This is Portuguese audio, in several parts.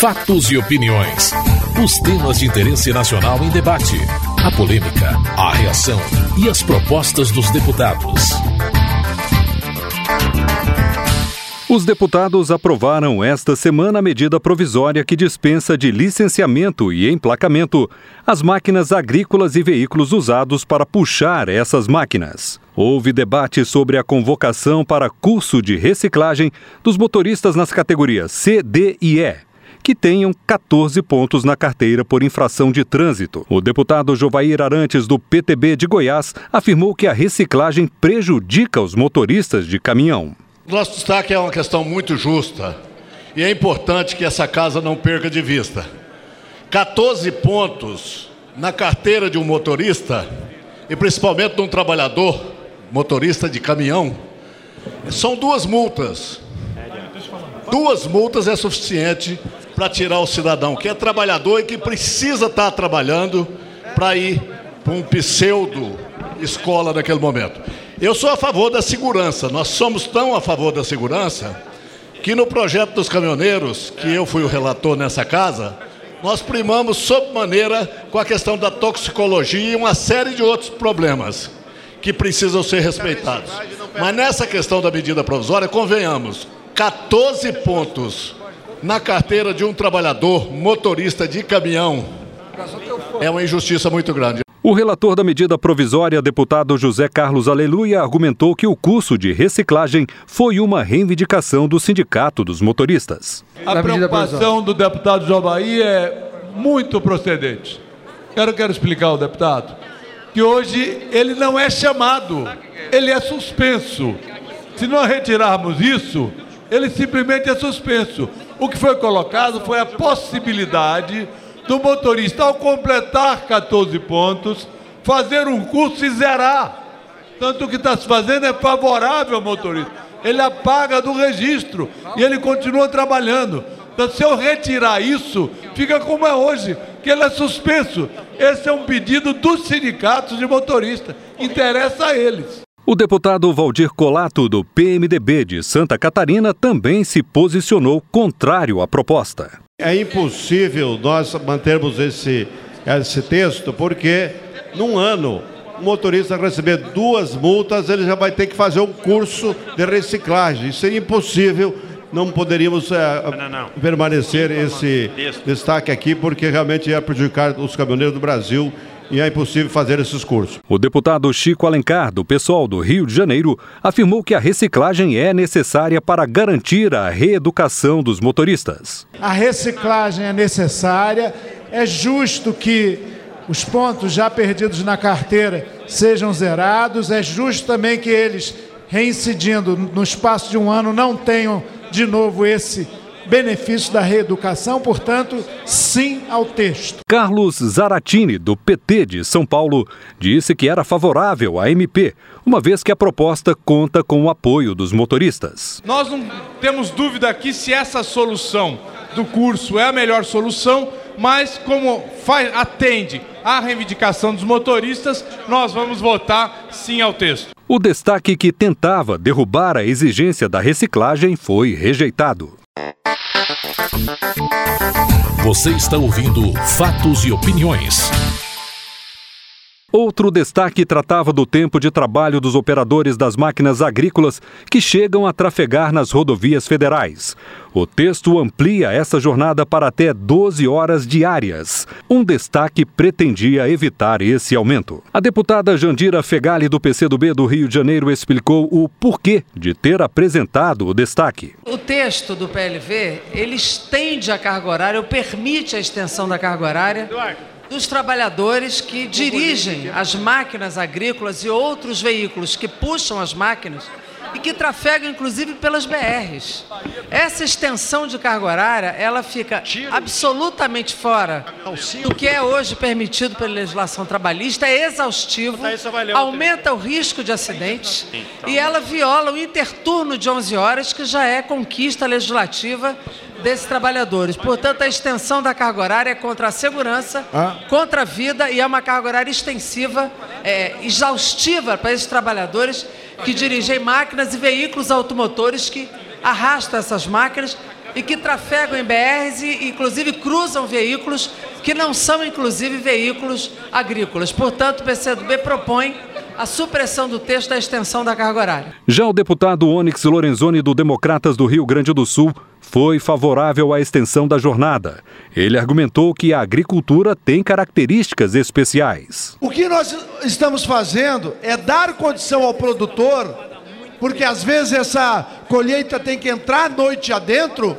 Fatos e opiniões. Os temas de interesse nacional em debate. A polêmica, a reação e as propostas dos deputados. Os deputados aprovaram esta semana a medida provisória que dispensa de licenciamento e emplacamento as máquinas agrícolas e veículos usados para puxar essas máquinas. Houve debate sobre a convocação para curso de reciclagem dos motoristas nas categorias C, D e E que tenham 14 pontos na carteira por infração de trânsito. O deputado Jovair Arantes, do PTB de Goiás, afirmou que a reciclagem prejudica os motoristas de caminhão. Nosso destaque é uma questão muito justa e é importante que essa casa não perca de vista. 14 pontos na carteira de um motorista e principalmente de um trabalhador, motorista de caminhão, são duas multas. Duas multas é suficiente para tirar o cidadão que é trabalhador e que precisa estar trabalhando para ir para um pseudo escola naquele momento. Eu sou a favor da segurança. Nós somos tão a favor da segurança que no projeto dos caminhoneiros, que eu fui o relator nessa casa, nós primamos sob maneira com a questão da toxicologia e uma série de outros problemas que precisam ser respeitados. Mas nessa questão da medida provisória, convenhamos, 14 pontos na carteira de um trabalhador motorista de caminhão é uma injustiça muito grande. O relator da medida provisória, deputado José Carlos Aleluia, argumentou que o curso de reciclagem foi uma reivindicação do Sindicato dos Motoristas. A preocupação do deputado João Bahia é muito procedente. Quero, quero explicar ao deputado que hoje ele não é chamado, ele é suspenso. Se nós retirarmos isso, ele simplesmente é suspenso. O que foi colocado foi a possibilidade do motorista, ao completar 14 pontos, fazer um curso e zerar. Tanto o que está se fazendo é favorável ao motorista. Ele apaga do registro e ele continua trabalhando. Então, se eu retirar isso, fica como é hoje, que ele é suspenso. Esse é um pedido dos sindicatos de motoristas. Interessa a eles. O deputado Valdir Colato, do PMDB de Santa Catarina, também se posicionou contrário à proposta. É impossível nós mantermos esse, esse texto, porque num ano o motorista receber duas multas, ele já vai ter que fazer um curso de reciclagem. Isso é impossível. Não poderíamos é, não, não. permanecer esse destaque aqui, porque realmente ia prejudicar os caminhoneiros do Brasil e é impossível fazer esses cursos. O deputado Chico Alencar, do pessoal do Rio de Janeiro, afirmou que a reciclagem é necessária para garantir a reeducação dos motoristas. A reciclagem é necessária, é justo que os pontos já perdidos na carteira sejam zerados, é justo também que eles, reincidindo no espaço de um ano, não tenham de novo esse benefício da reeducação, portanto, sim ao texto. Carlos Zaratini, do PT de São Paulo, disse que era favorável à MP, uma vez que a proposta conta com o apoio dos motoristas. Nós não temos dúvida aqui se essa solução do curso é a melhor solução, mas como faz, atende à reivindicação dos motoristas, nós vamos votar sim ao texto. O destaque que tentava derrubar a exigência da reciclagem foi rejeitado. Você está ouvindo Fatos e Opiniões. Outro destaque tratava do tempo de trabalho dos operadores das máquinas agrícolas que chegam a trafegar nas rodovias federais. O texto amplia essa jornada para até 12 horas diárias. Um destaque pretendia evitar esse aumento. A deputada Jandira Fegali, do PCdoB do Rio de Janeiro, explicou o porquê de ter apresentado o destaque. O texto do PLV, ele estende a carga horária, ou permite a extensão da carga horária dos trabalhadores que dirigem as máquinas agrícolas e outros veículos que puxam as máquinas e que trafegam inclusive pelas BRs. Essa extensão de carga horária, ela fica absolutamente fora do que é hoje permitido pela legislação trabalhista, é exaustivo, aumenta o risco de acidentes e ela viola o interturno de 11 horas, que já é conquista legislativa desses trabalhadores. Portanto, a extensão da carga horária é contra a segurança, ah. contra a vida e é uma carga horária extensiva, é, exaustiva para esses trabalhadores que dirigem máquinas e veículos automotores que arrastam essas máquinas e que trafegam em BRs e, inclusive, cruzam veículos que não são, inclusive, veículos agrícolas. Portanto, o PCdoB propõe a supressão do texto da extensão da carga horária. Já o deputado Onyx Lorenzoni, do Democratas do Rio Grande do Sul, foi favorável à extensão da jornada. Ele argumentou que a agricultura tem características especiais. O que nós estamos fazendo é dar condição ao produtor, porque às vezes essa colheita tem que entrar noite adentro,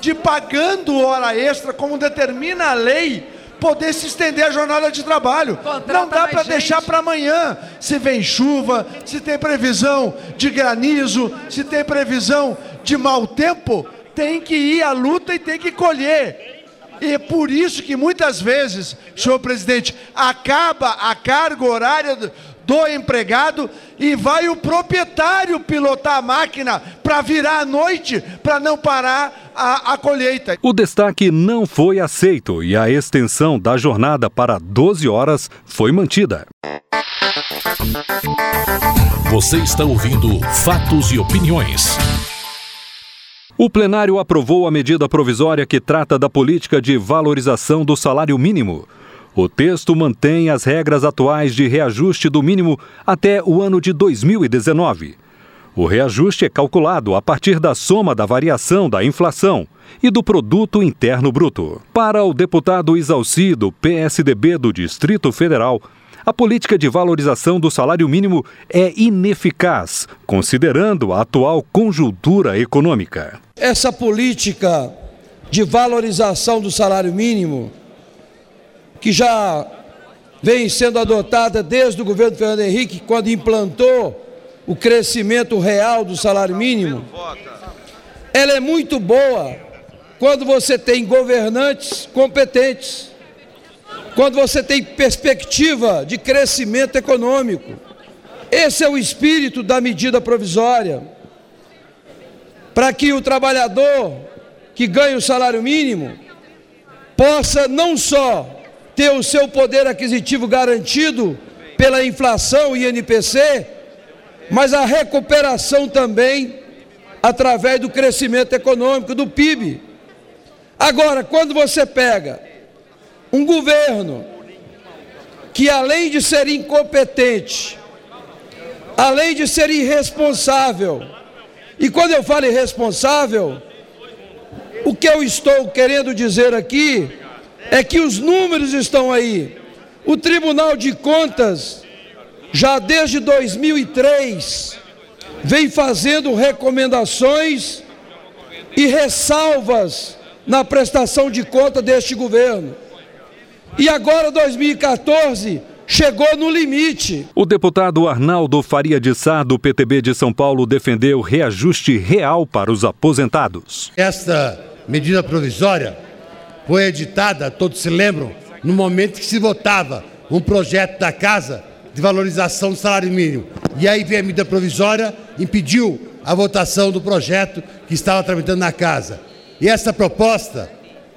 de pagando hora extra, como determina a lei, poder se estender a jornada de trabalho. Contrata Não dá para deixar para amanhã. Se vem chuva, se tem previsão de granizo, se tem previsão de mau tempo, tem que ir à luta e tem que colher. E é por isso que muitas vezes, senhor presidente, acaba a carga horária do, do empregado e vai o proprietário pilotar a máquina para virar à noite, para não parar a, a colheita. O destaque não foi aceito e a extensão da jornada para 12 horas foi mantida. Você está ouvindo Fatos e Opiniões. O plenário aprovou a medida provisória que trata da política de valorização do salário mínimo. O texto mantém as regras atuais de reajuste do mínimo até o ano de 2019. O reajuste é calculado a partir da soma da variação da inflação e do produto interno bruto. Para o deputado Isalci, do PSDB do Distrito Federal, a política de valorização do salário mínimo é ineficaz, considerando a atual conjuntura econômica. essa política de valorização do salário mínimo, que já vem sendo adotada desde o governo Fernando Henrique, quando implantou o crescimento real do salário mínimo, ela é muito boa quando você tem governantes competentes, quando você tem perspectiva de crescimento econômico. Esse é o espírito da medida provisória para que o trabalhador que ganha o salário mínimo possa não só ter o seu poder aquisitivo garantido pela inflação e INPC, mas a recuperação também através do crescimento econômico do PIB. Agora, quando você pega um governo que além de ser incompetente, além de ser irresponsável, e quando eu falo irresponsável, o que eu estou querendo dizer aqui é que os números estão aí. O Tribunal de Contas, já desde 2003, vem fazendo recomendações e ressalvas na prestação de conta deste governo. E agora, 2014, chegou no limite. O deputado Arnaldo Faria de Sá, do PTB de São Paulo, defendeu reajuste real para os aposentados. Esta medida provisória foi editada, todos se lembram, no momento que se votava um projeto da Casa de valorização do salário mínimo. E aí veio a medida provisória, impediu a votação do projeto que estava tramitando na Casa. E essa proposta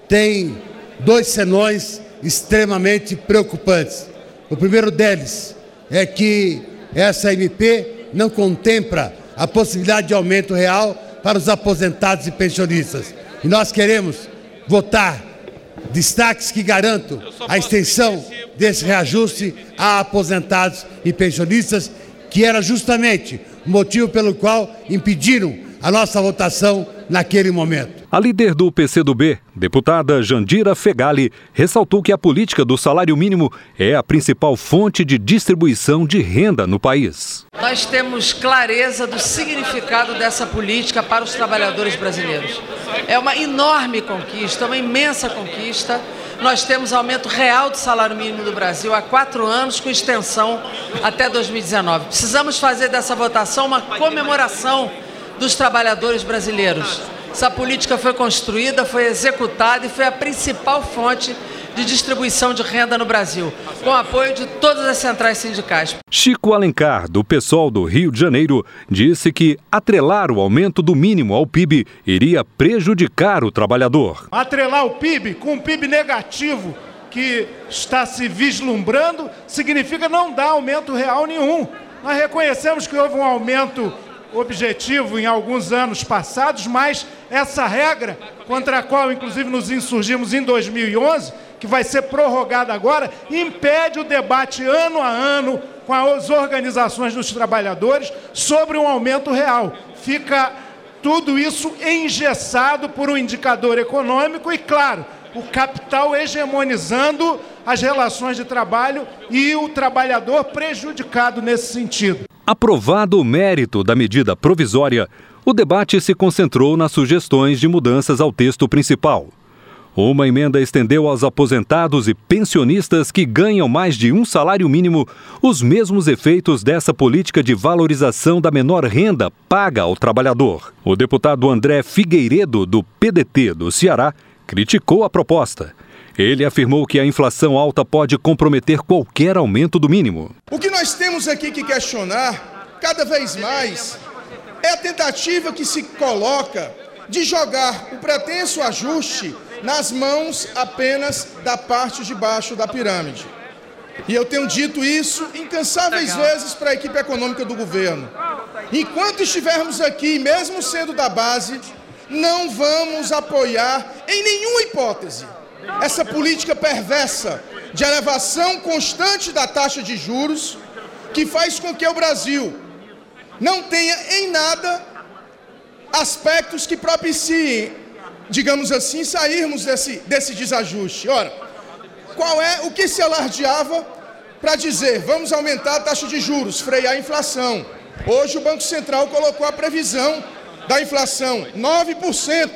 tem dois senões extremamente preocupantes. O primeiro deles é que essa MP não contempla a possibilidade de aumento real para os aposentados e pensionistas. E nós queremos votar destaques que garantam a extensão desse reajuste a aposentados e pensionistas, que era justamente o motivo pelo qual impediram a nossa votação naquele momento. A líder do PCdoB, deputada Jandira Fegali, ressaltou que a política do salário mínimo é a principal fonte de distribuição de renda no país. Nós temos clareza do significado dessa política para os trabalhadores brasileiros. É uma enorme conquista, uma imensa conquista. Nós temos aumento real do salário mínimo do Brasil há quatro anos, com extensão até 2019. Precisamos fazer dessa votação uma comemoração dos trabalhadores brasileiros. Essa política foi construída, foi executada e foi a principal fonte de distribuição de renda no Brasil, com apoio de todas as centrais sindicais. Chico Alencar, do PSOL do Rio de Janeiro, disse que atrelar o aumento do mínimo ao PIB iria prejudicar o trabalhador. Atrelar o PIB com um PIB negativo que está se vislumbrando significa não dar aumento real nenhum. Nós reconhecemos que houve um aumento objetivo em alguns anos passados, mas essa regra contra a qual, inclusive, nos insurgimos em 2011, que vai ser prorrogada agora, impede o debate ano a ano com as organizações dos trabalhadores sobre um aumento real. Fica tudo isso engessado por um indicador econômico e, claro, o capital hegemonizando as relações de trabalho e o trabalhador prejudicado nesse sentido. Aprovado o mérito da medida provisória, o debate se concentrou nas sugestões de mudanças ao texto principal. Uma emenda estendeu aos aposentados e pensionistas que ganham mais de um salário mínimo os mesmos efeitos dessa política de valorização da menor renda paga ao trabalhador. O deputado André Figueiredo, do PDT do Ceará, criticou a proposta. Ele afirmou que a inflação alta pode comprometer qualquer aumento do mínimo. O que nós temos aqui que questionar, cada vez mais, é a tentativa que se coloca de jogar o pretenso ajuste nas mãos apenas da parte de baixo da pirâmide. E eu tenho dito isso incansáveis vezes para a equipe econômica do governo. Enquanto estivermos aqui, mesmo sendo da base, não vamos apoiar, em nenhuma hipótese, essa política perversa de elevação constante da taxa de juros, que faz com que o Brasil não tenha em nada aspectos que propiciem digamos assim, sairmos desse, desse desajuste. Ora, qual é o que se alardeava para dizer vamos aumentar a taxa de juros, frear a inflação? Hoje o Banco Central colocou a previsão da inflação 9%,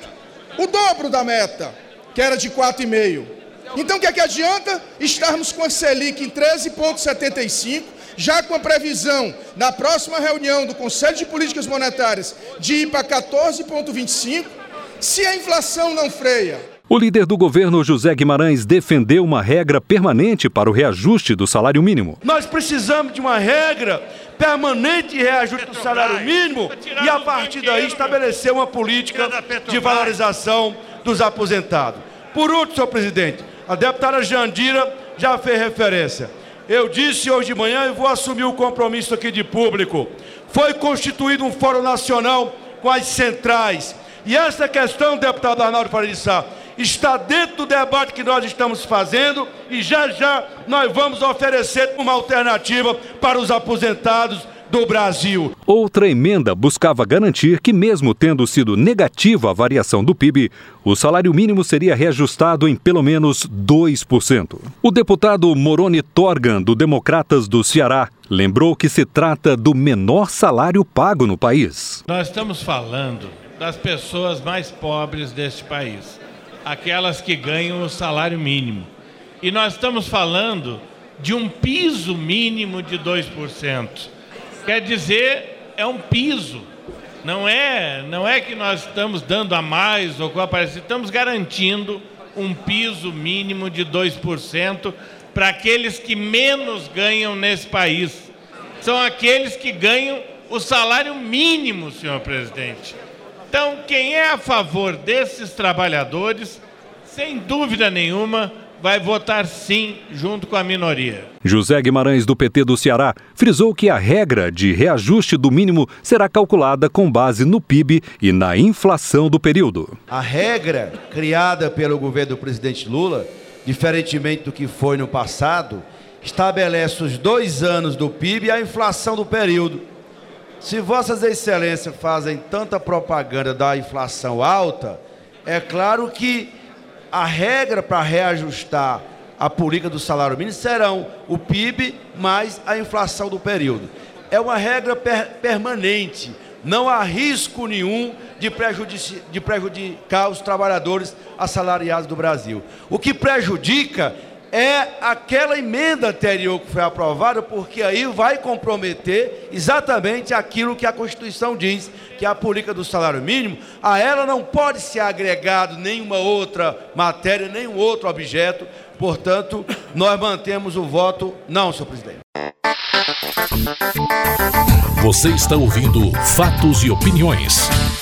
o dobro da meta, que era de 4,5%. Então o que é que adianta estarmos com a Selic em 13,75%, já com a previsão na próxima reunião do Conselho de Políticas Monetárias de ir para 14,25%, se a inflação não freia. O líder do governo, José Guimarães, defendeu uma regra permanente para o reajuste do salário mínimo. Nós precisamos de uma regra permanente de reajuste do salário mínimo e, a partir daí, estabelecer uma política de valorização dos aposentados. Por último, senhor presidente, a deputada Jandira já fez referência. Eu disse hoje de manhã e vou assumir o compromisso aqui de público. Foi constituído um fórum nacional com as centrais e essa questão, deputado Arnaldo Faria de Sá, está dentro do debate que nós estamos fazendo e já já nós vamos oferecer uma alternativa para os aposentados do Brasil. Outra emenda buscava garantir que, mesmo tendo sido negativa a variação do PIB, o salário mínimo seria reajustado em pelo menos 2%. O deputado Moroni Torgan, do Democratas do Ceará, lembrou que se trata do menor salário pago no país. Nós estamos falando das pessoas mais pobres deste país, aquelas que ganham o salário mínimo. E nós estamos falando de um piso mínimo de 2%. Quer dizer, é um piso. Não é, não é que nós estamos dando a mais ou coisa parecida, estamos garantindo um piso mínimo de 2% para aqueles que menos ganham nesse país. São aqueles que ganham o salário mínimo, senhor presidente. Então, quem é a favor desses trabalhadores, sem dúvida nenhuma, vai votar sim junto com a minoria. José Guimarães, do PT do Ceará, frisou que a regra de reajuste do mínimo será calculada com base no PIB e na inflação do período. A regra criada pelo governo do presidente Lula, diferentemente do que foi no passado, estabelece os dois anos do PIB e a inflação do período. Se Vossas Excelências fazem tanta propaganda da inflação alta, é claro que a regra para reajustar a política do salário mínimo serão o PIB mais a inflação do período. É uma regra per permanente. Não há risco nenhum de, de prejudicar os trabalhadores assalariados do Brasil. O que prejudica é aquela emenda anterior que foi aprovada, porque aí vai comprometer exatamente aquilo que a Constituição diz, que é a política do salário mínimo, a ela não pode ser agregado nenhuma outra matéria, nenhum outro objeto, portanto, nós mantemos o voto não, senhor presidente. Você está ouvindo Fatos e Opiniões.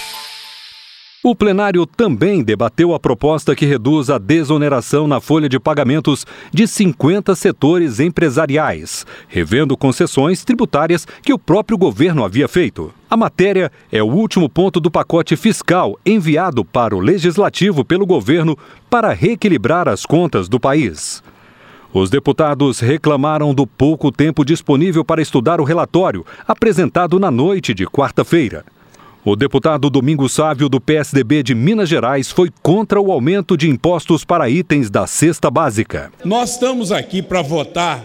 O plenário também debateu a proposta que reduz a desoneração na folha de pagamentos de 50 setores empresariais, revendo concessões tributárias que o próprio governo havia feito. A matéria é o último ponto do pacote fiscal enviado para o legislativo pelo governo para reequilibrar as contas do país. Os deputados reclamaram do pouco tempo disponível para estudar o relatório apresentado na noite de quarta-feira. O deputado Domingos Sávio, do PSDB de Minas Gerais, foi contra o aumento de impostos para itens da cesta básica. Nós estamos aqui para votar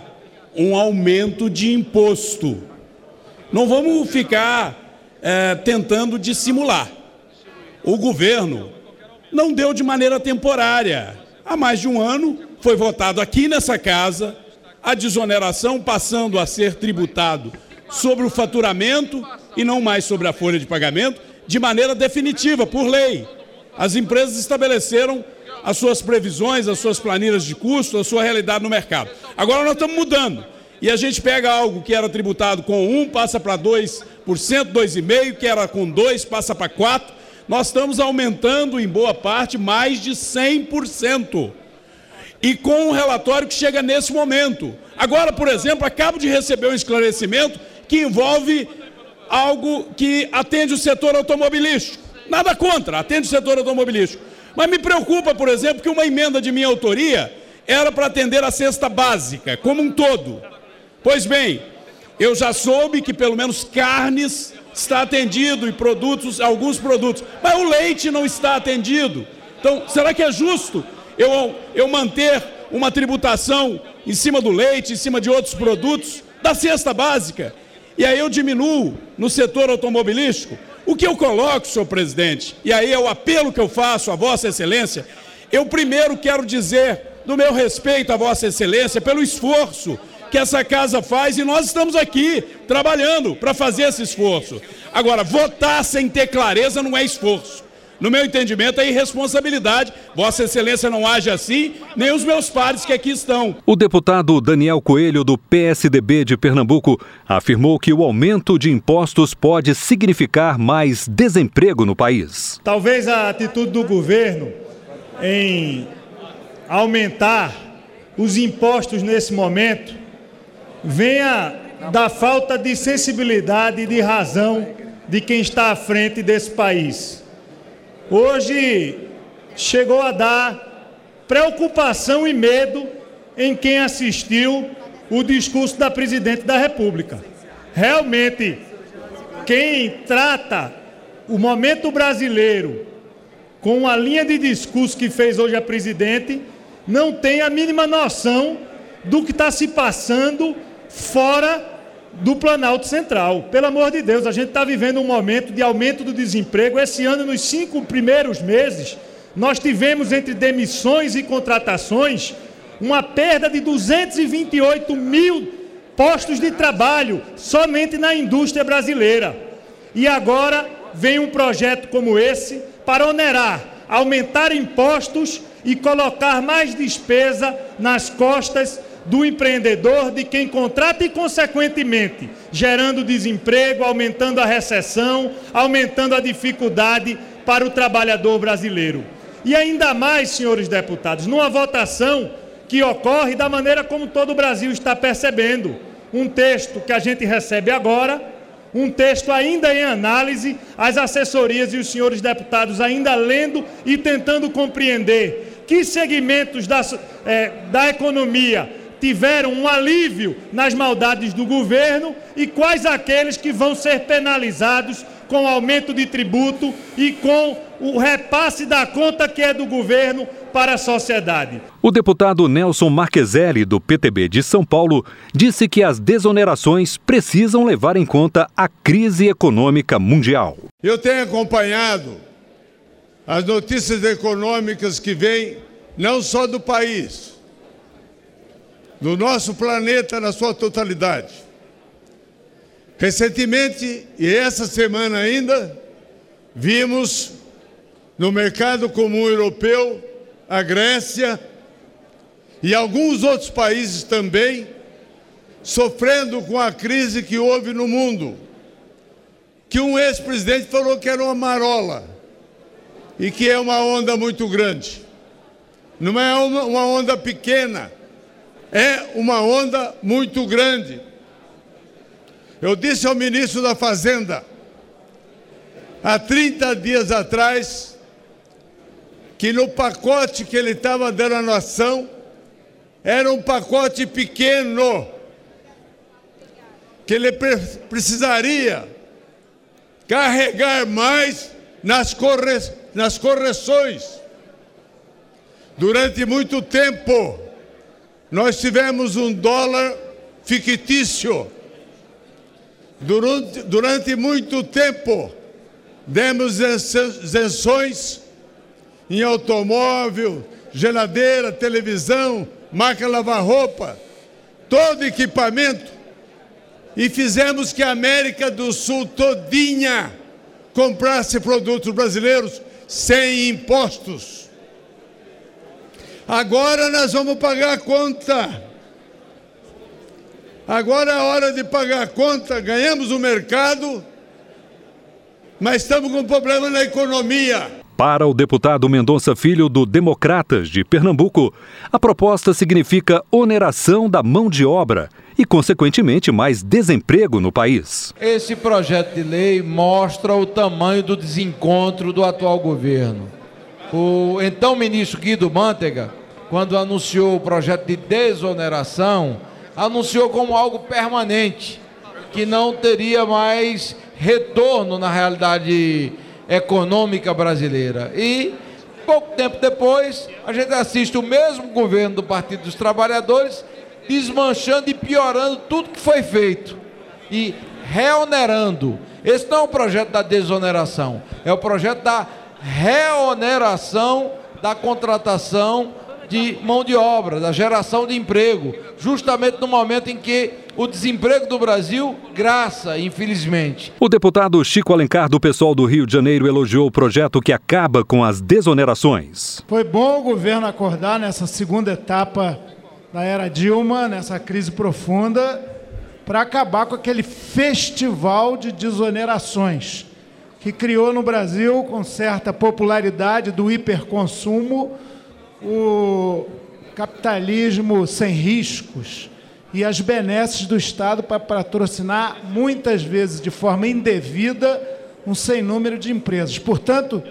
um aumento de imposto. Não vamos ficar é, tentando dissimular. O governo não deu de maneira temporária. Há mais de um ano foi votado aqui nessa casa a desoneração passando a ser tributado sobre o faturamento e não mais sobre a folha de pagamento, de maneira definitiva, por lei. As empresas estabeleceram as suas previsões, as suas planilhas de custo, a sua realidade no mercado. Agora nós estamos mudando. E a gente pega algo que era tributado com 1, passa para 2%, 2,5%, que era com 2, passa para 4%. Nós estamos aumentando, em boa parte, mais de 100%. E com um relatório que chega nesse momento. Agora, por exemplo, acabo de receber um esclarecimento que envolve algo que atende o setor automobilístico. Nada contra, atende o setor automobilístico. Mas me preocupa, por exemplo, que uma emenda de minha autoria era para atender a cesta básica, como um todo. Pois bem, eu já soube que pelo menos carnes está atendido e produtos, alguns produtos, mas o leite não está atendido. Então, será que é justo eu, eu manter uma tributação em cima do leite, em cima de outros produtos, da cesta básica? E aí eu diminuo no setor automobilístico, o que eu coloco, senhor presidente, e aí é o apelo que eu faço a Vossa Excelência, eu primeiro quero dizer do meu respeito a Vossa Excelência pelo esforço que essa casa faz e nós estamos aqui trabalhando para fazer esse esforço. Agora, votar sem ter clareza não é esforço. No meu entendimento, é irresponsabilidade. Vossa Excelência não age assim, nem os meus pares que aqui estão. O deputado Daniel Coelho, do PSDB de Pernambuco, afirmou que o aumento de impostos pode significar mais desemprego no país. Talvez a atitude do governo em aumentar os impostos nesse momento venha da falta de sensibilidade e de razão de quem está à frente desse país hoje chegou a dar preocupação e medo em quem assistiu o discurso da presidente da República. Realmente, quem trata o momento brasileiro com a linha de discurso que fez hoje a presidente, não tem a mínima noção do que está se passando fora do Planalto Central. Pelo amor de Deus, a gente está vivendo um momento de aumento do desemprego. Esse ano, nos cinco primeiros meses, nós tivemos entre demissões e contratações uma perda de 228 mil postos de trabalho somente na indústria brasileira. E agora vem um projeto como esse para onerar, aumentar impostos e colocar mais despesa nas costas do empreendedor, de quem contrata e, consequentemente, gerando desemprego, aumentando a recessão, aumentando a dificuldade para o trabalhador brasileiro. E ainda mais, senhores deputados, numa votação que ocorre da maneira como todo o Brasil está percebendo. Um texto que a gente recebe agora, um texto ainda em análise, as assessorias e os senhores deputados ainda lendo e tentando compreender que segmentos da, é, da economia tiveram um alívio nas maldades do governo e quais aqueles que vão ser penalizados com aumento de tributo e com o repasse da conta que é do governo para a sociedade. O deputado Nelson Marqueselli, do PTB de São Paulo, disse que as desonerações precisam levar em conta a crise econômica mundial. Eu tenho acompanhado as notícias econômicas que vêm não só do país, no nosso planeta na sua totalidade. Recentemente, e essa semana ainda, vimos no mercado comum europeu a Grécia e alguns outros países também sofrendo com a crise que houve no mundo. Que um ex-presidente falou que era uma marola. e que é uma onda muito grande. Não é uma, uma onda pequena, é uma onda muito grande. Eu disse ao ministro da Fazenda, há 30 dias atrás, que no pacote que ele estava dando à nação, era um pacote pequeno, que ele precisaria carregar mais nas, corre nas correções. Durante muito tempo, nós tivemos um dólar fictício. Durante, durante muito tempo, demos isenções em automóvel, geladeira, televisão, máquina lavar roupa, todo equipamento e fizemos que a América do Sul todinha comprasse produtos brasileiros sem impostos. Agora nós vamos pagar a conta. Agora é a hora de pagar a conta. Ganhamos o mercado, mas estamos com um problema na economia. Para o deputado Mendonça Filho, do Democratas de Pernambuco, a proposta significa oneração da mão de obra e, consequentemente, mais desemprego no país. Esse projeto de lei mostra o tamanho do desencontro do atual governo. O então ministro Guido Mantega, quando anunciou o projeto de desoneração, anunciou como algo permanente, que não teria mais retorno na realidade econômica brasileira. E pouco tempo depois, a gente assiste o mesmo governo do Partido dos Trabalhadores desmanchando e piorando tudo que foi feito e reonerando. Esse não é o projeto da desoneração, é o projeto da reoneração da contratação de mão de obra, da geração de emprego, justamente no momento em que o desemprego do Brasil graça, infelizmente. O deputado Chico Alencar, do pessoal do Rio de Janeiro, elogiou o projeto que acaba com as desonerações. Foi bom o governo acordar nessa segunda etapa da era Dilma, nessa crise profunda, para acabar com aquele festival de desonerações que criou no Brasil, com certa popularidade do hiperconsumo, o capitalismo sem riscos e as benesses do Estado para patrocinar, muitas vezes de forma indevida, um sem número de empresas. Portanto,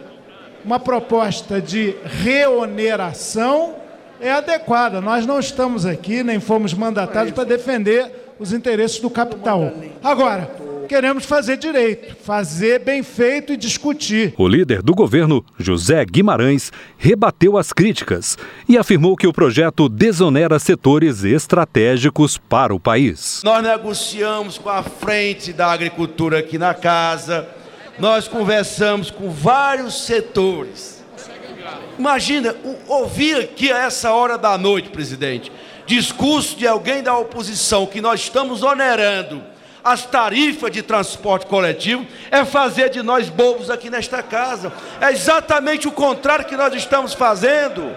uma proposta de reoneração é adequada. Nós não estamos aqui, nem fomos mandatados para defender os interesses do capital. Agora, queremos fazer direito, fazer bem feito e discutir. O líder do governo, José Guimarães, rebateu as críticas e afirmou que o projeto desonera setores estratégicos para o país. Nós negociamos com a frente da agricultura aqui na casa, nós conversamos com vários setores. Imagina ouvir aqui a essa hora da noite, presidente, discurso de alguém da oposição que nós estamos onerando as tarifas de transporte coletivo, é fazer de nós bobos aqui nesta casa. É exatamente o contrário que nós estamos fazendo.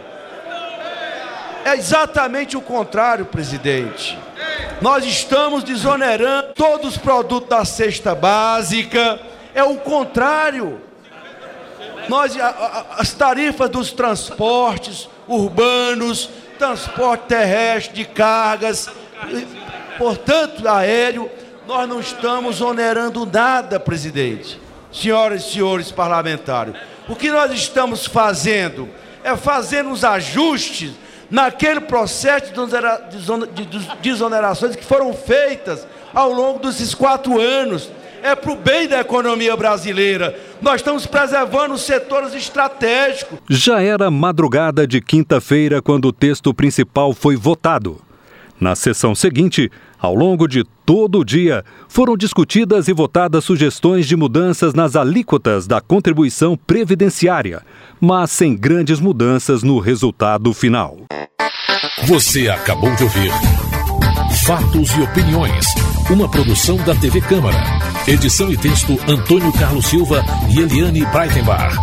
É exatamente o contrário, presidente. Nós estamos desonerando todos os produtos da cesta básica. É o contrário. Nós, as tarifas dos transportes urbanos, transporte terrestre de cargas, portanto, aéreo, nós não estamos onerando nada, presidente. Senhoras e senhores parlamentares, o que nós estamos fazendo é fazendo os ajustes naquele processo de desonerações que foram feitas ao longo desses quatro anos. É para o bem da economia brasileira. Nós estamos preservando os setores estratégicos. Já era madrugada de quinta-feira quando o texto principal foi votado. Na sessão seguinte, ao longo de todo o dia, foram discutidas e votadas sugestões de mudanças nas alíquotas da contribuição previdenciária, mas sem grandes mudanças no resultado final. Você acabou de ouvir Fatos e Opiniões, uma produção da TV Câmara. Edição e texto Antônio Carlos Silva e Eliane Breitenbach.